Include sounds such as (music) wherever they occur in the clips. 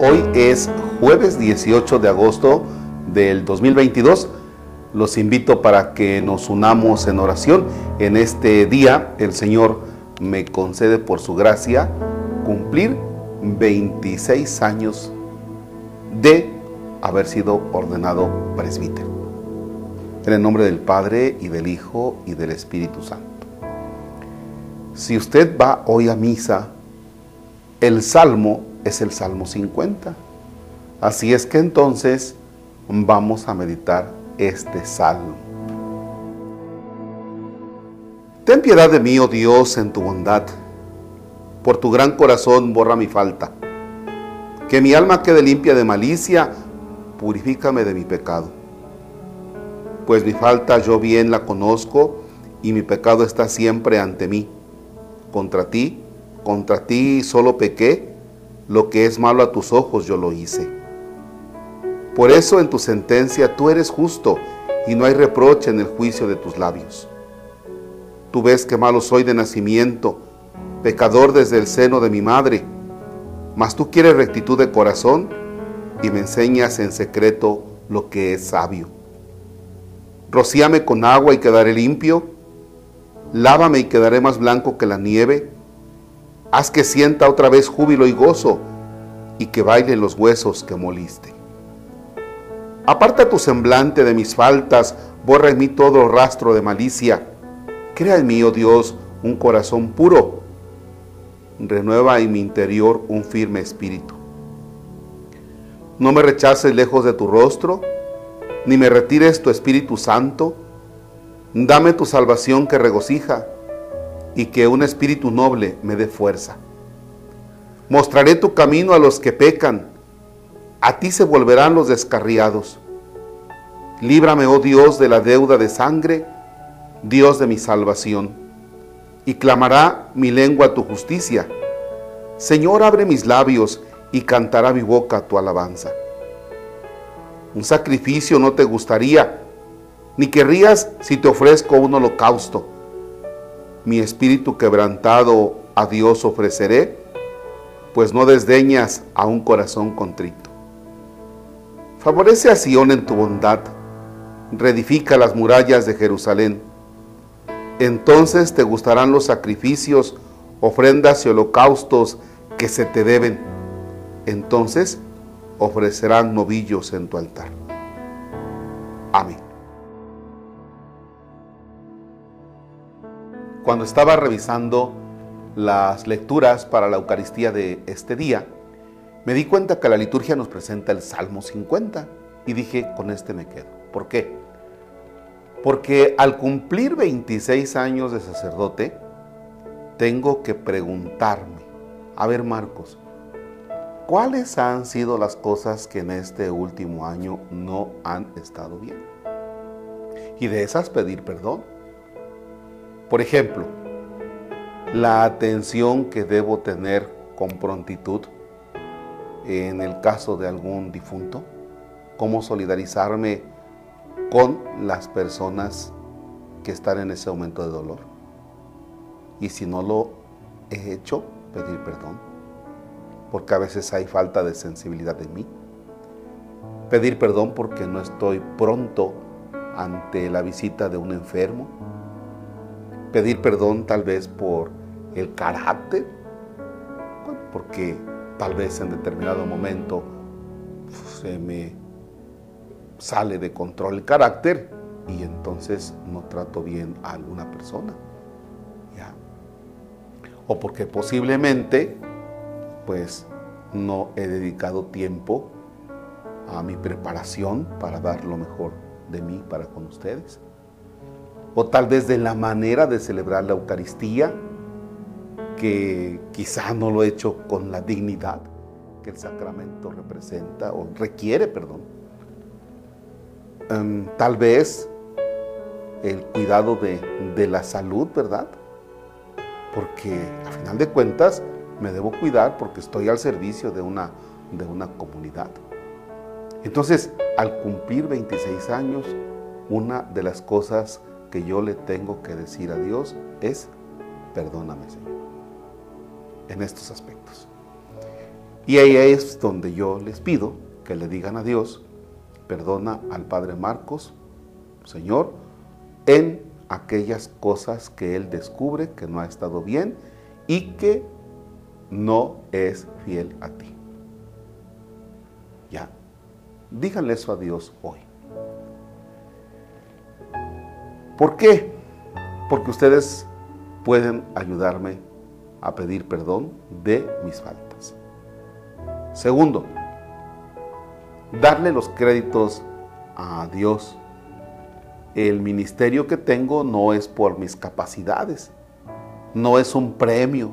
Hoy es jueves 18 de agosto del 2022. Los invito para que nos unamos en oración. En este día el Señor me concede por su gracia cumplir 26 años de haber sido ordenado presbítero. En el nombre del Padre y del Hijo y del Espíritu Santo. Si usted va hoy a misa, el salmo es el Salmo 50. Así es que entonces vamos a meditar este salmo. Ten piedad de mí, oh Dios, en tu bondad. Por tu gran corazón borra mi falta. Que mi alma quede limpia de malicia, purifícame de mi pecado. Pues mi falta yo bien la conozco y mi pecado está siempre ante mí. Contra ti, contra ti solo pequé, lo que es malo a tus ojos yo lo hice. Por eso en tu sentencia tú eres justo y no hay reproche en el juicio de tus labios. Tú ves que malo soy de nacimiento, pecador desde el seno de mi madre, mas tú quieres rectitud de corazón y me enseñas en secreto lo que es sabio. Rocíame con agua y quedaré limpio, lávame y quedaré más blanco que la nieve, haz que sienta otra vez júbilo y gozo y que bailen los huesos que moliste. Aparta tu semblante de mis faltas, borra en mí todo rastro de malicia. Crea en mí, oh Dios, un corazón puro. Renueva en mi interior un firme espíritu. No me rechaces lejos de tu rostro, ni me retires tu Espíritu Santo. Dame tu salvación que regocija y que un espíritu noble me dé fuerza. Mostraré tu camino a los que pecan a ti se volverán los descarriados. Líbrame, oh Dios, de la deuda de sangre, Dios de mi salvación. Y clamará mi lengua tu justicia. Señor, abre mis labios y cantará mi boca tu alabanza. Un sacrificio no te gustaría, ni querrías si te ofrezco un holocausto. Mi espíritu quebrantado a Dios ofreceré, pues no desdeñas a un corazón contrito. Favorece a Sión en tu bondad, reedifica las murallas de Jerusalén. Entonces te gustarán los sacrificios, ofrendas y holocaustos que se te deben. Entonces ofrecerán novillos en tu altar. Amén. Cuando estaba revisando las lecturas para la Eucaristía de este día, me di cuenta que la liturgia nos presenta el Salmo 50 y dije, con este me quedo. ¿Por qué? Porque al cumplir 26 años de sacerdote, tengo que preguntarme, a ver Marcos, ¿cuáles han sido las cosas que en este último año no han estado bien? Y de esas pedir perdón. Por ejemplo, la atención que debo tener con prontitud en el caso de algún difunto, cómo solidarizarme con las personas que están en ese momento de dolor. Y si no lo he hecho, pedir perdón, porque a veces hay falta de sensibilidad en mí. Pedir perdón porque no estoy pronto ante la visita de un enfermo. Pedir perdón tal vez por el carácter, porque tal vez en determinado momento se me sale de control el carácter y entonces no trato bien a alguna persona. O porque posiblemente pues no he dedicado tiempo a mi preparación para dar lo mejor de mí para con ustedes. O tal vez de la manera de celebrar la Eucaristía que quizá no lo he hecho con la dignidad que el sacramento representa o requiere, perdón. Em, tal vez el cuidado de, de la salud, ¿verdad? Porque a final de cuentas me debo cuidar porque estoy al servicio de una, de una comunidad. Entonces, al cumplir 26 años, una de las cosas que yo le tengo que decir a Dios es, perdóname Señor en estos aspectos. Y ahí es donde yo les pido que le digan a Dios, perdona al Padre Marcos, Señor, en aquellas cosas que Él descubre que no ha estado bien y que no es fiel a ti. Ya, díganle eso a Dios hoy. ¿Por qué? Porque ustedes pueden ayudarme a pedir perdón de mis faltas. Segundo, darle los créditos a Dios. El ministerio que tengo no es por mis capacidades, no es un premio,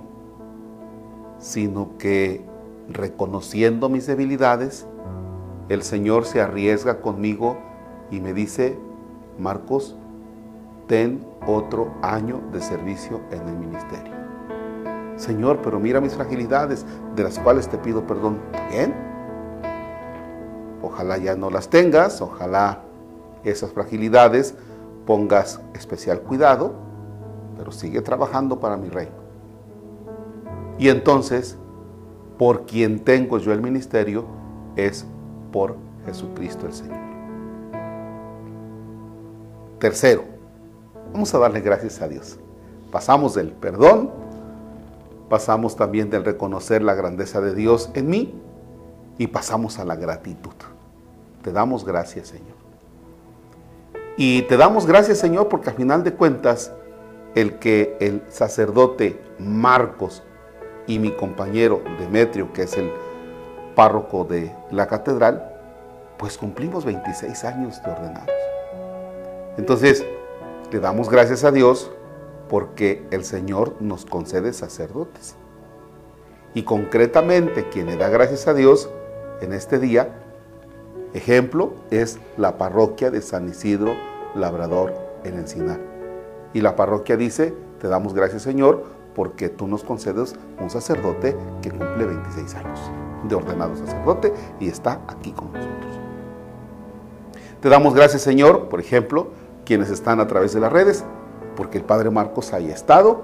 sino que reconociendo mis debilidades, el Señor se arriesga conmigo y me dice, Marcos, ten otro año de servicio en el ministerio. Señor, pero mira mis fragilidades, de las cuales te pido perdón. Bien, ojalá ya no las tengas, ojalá esas fragilidades pongas especial cuidado, pero sigue trabajando para mi reino. Y entonces, por quien tengo yo el ministerio, es por Jesucristo el Señor. Tercero, vamos a darle gracias a Dios. Pasamos del perdón, pasamos también del reconocer la grandeza de Dios en mí y pasamos a la gratitud. Te damos gracias, Señor. Y te damos gracias, Señor, porque al final de cuentas, el que el sacerdote Marcos y mi compañero Demetrio, que es el párroco de la catedral, pues cumplimos 26 años de ordenados. Entonces, le damos gracias a Dios porque el Señor nos concede sacerdotes. Y concretamente, quien le da gracias a Dios en este día, ejemplo, es la parroquia de San Isidro Labrador en Encinar. Y la parroquia dice, te damos gracias Señor porque tú nos concedes un sacerdote que cumple 26 años de ordenado sacerdote y está aquí con nosotros. Te damos gracias Señor, por ejemplo, quienes están a través de las redes, porque el Padre Marcos haya estado,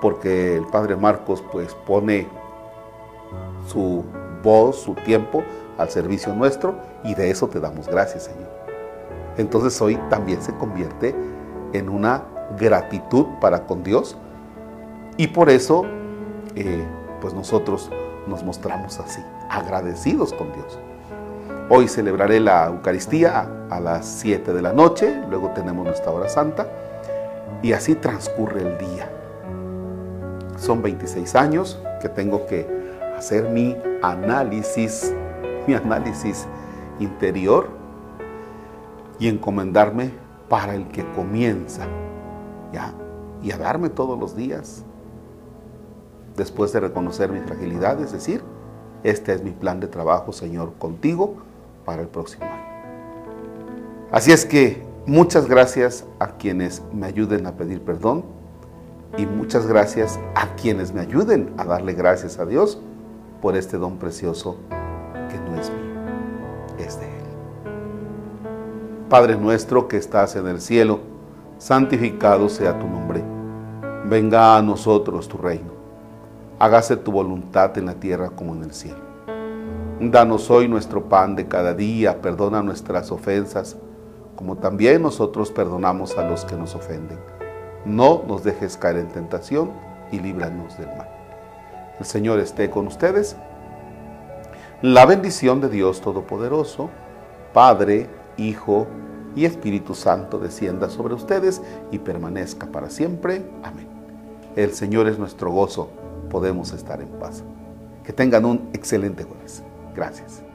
porque el Padre Marcos pues pone su voz, su tiempo al servicio nuestro y de eso te damos gracias Señor. Entonces hoy también se convierte en una gratitud para con Dios y por eso eh, pues nosotros nos mostramos así, agradecidos con Dios. Hoy celebraré la Eucaristía a las 7 de la noche, luego tenemos nuestra hora santa y así transcurre el día. Son 26 años que tengo que hacer mi análisis, (laughs) mi análisis interior y encomendarme para el que comienza, ¿ya? Y a darme todos los días, después de reconocer mi fragilidad, es decir, este es mi plan de trabajo, Señor, contigo para el próximo año. Así es que muchas gracias a quienes me ayuden a pedir perdón y muchas gracias a quienes me ayuden a darle gracias a Dios por este don precioso que no es mío, es de Él. Padre nuestro que estás en el cielo, santificado sea tu nombre. Venga a nosotros tu reino. Hágase tu voluntad en la tierra como en el cielo. Danos hoy nuestro pan de cada día, perdona nuestras ofensas, como también nosotros perdonamos a los que nos ofenden. No nos dejes caer en tentación y líbranos del mal. El Señor esté con ustedes. La bendición de Dios Todopoderoso, Padre, Hijo y Espíritu Santo descienda sobre ustedes y permanezca para siempre. Amén. El Señor es nuestro gozo, podemos estar en paz. Que tengan un excelente jueves. Gracias.